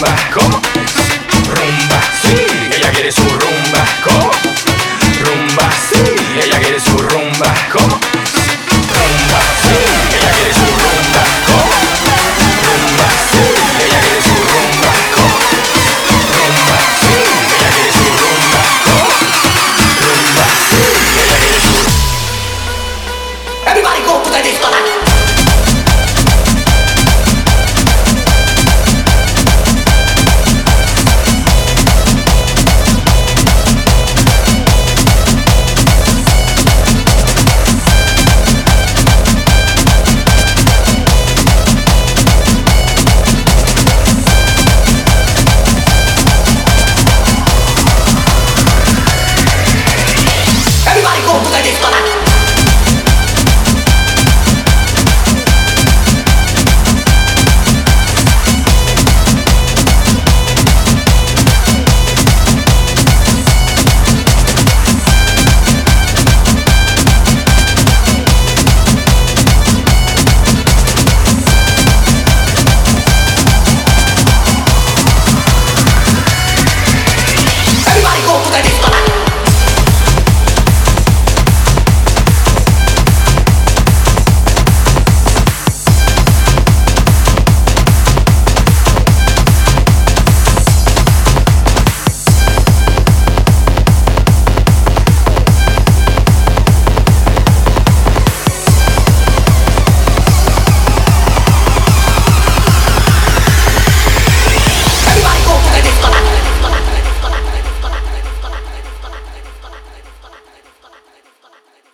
rumba. Rumba, sí. Ella quiere su rumba. ¿Cómo? Rumba, sí. Ella quiere su rumba. ¿Cómo?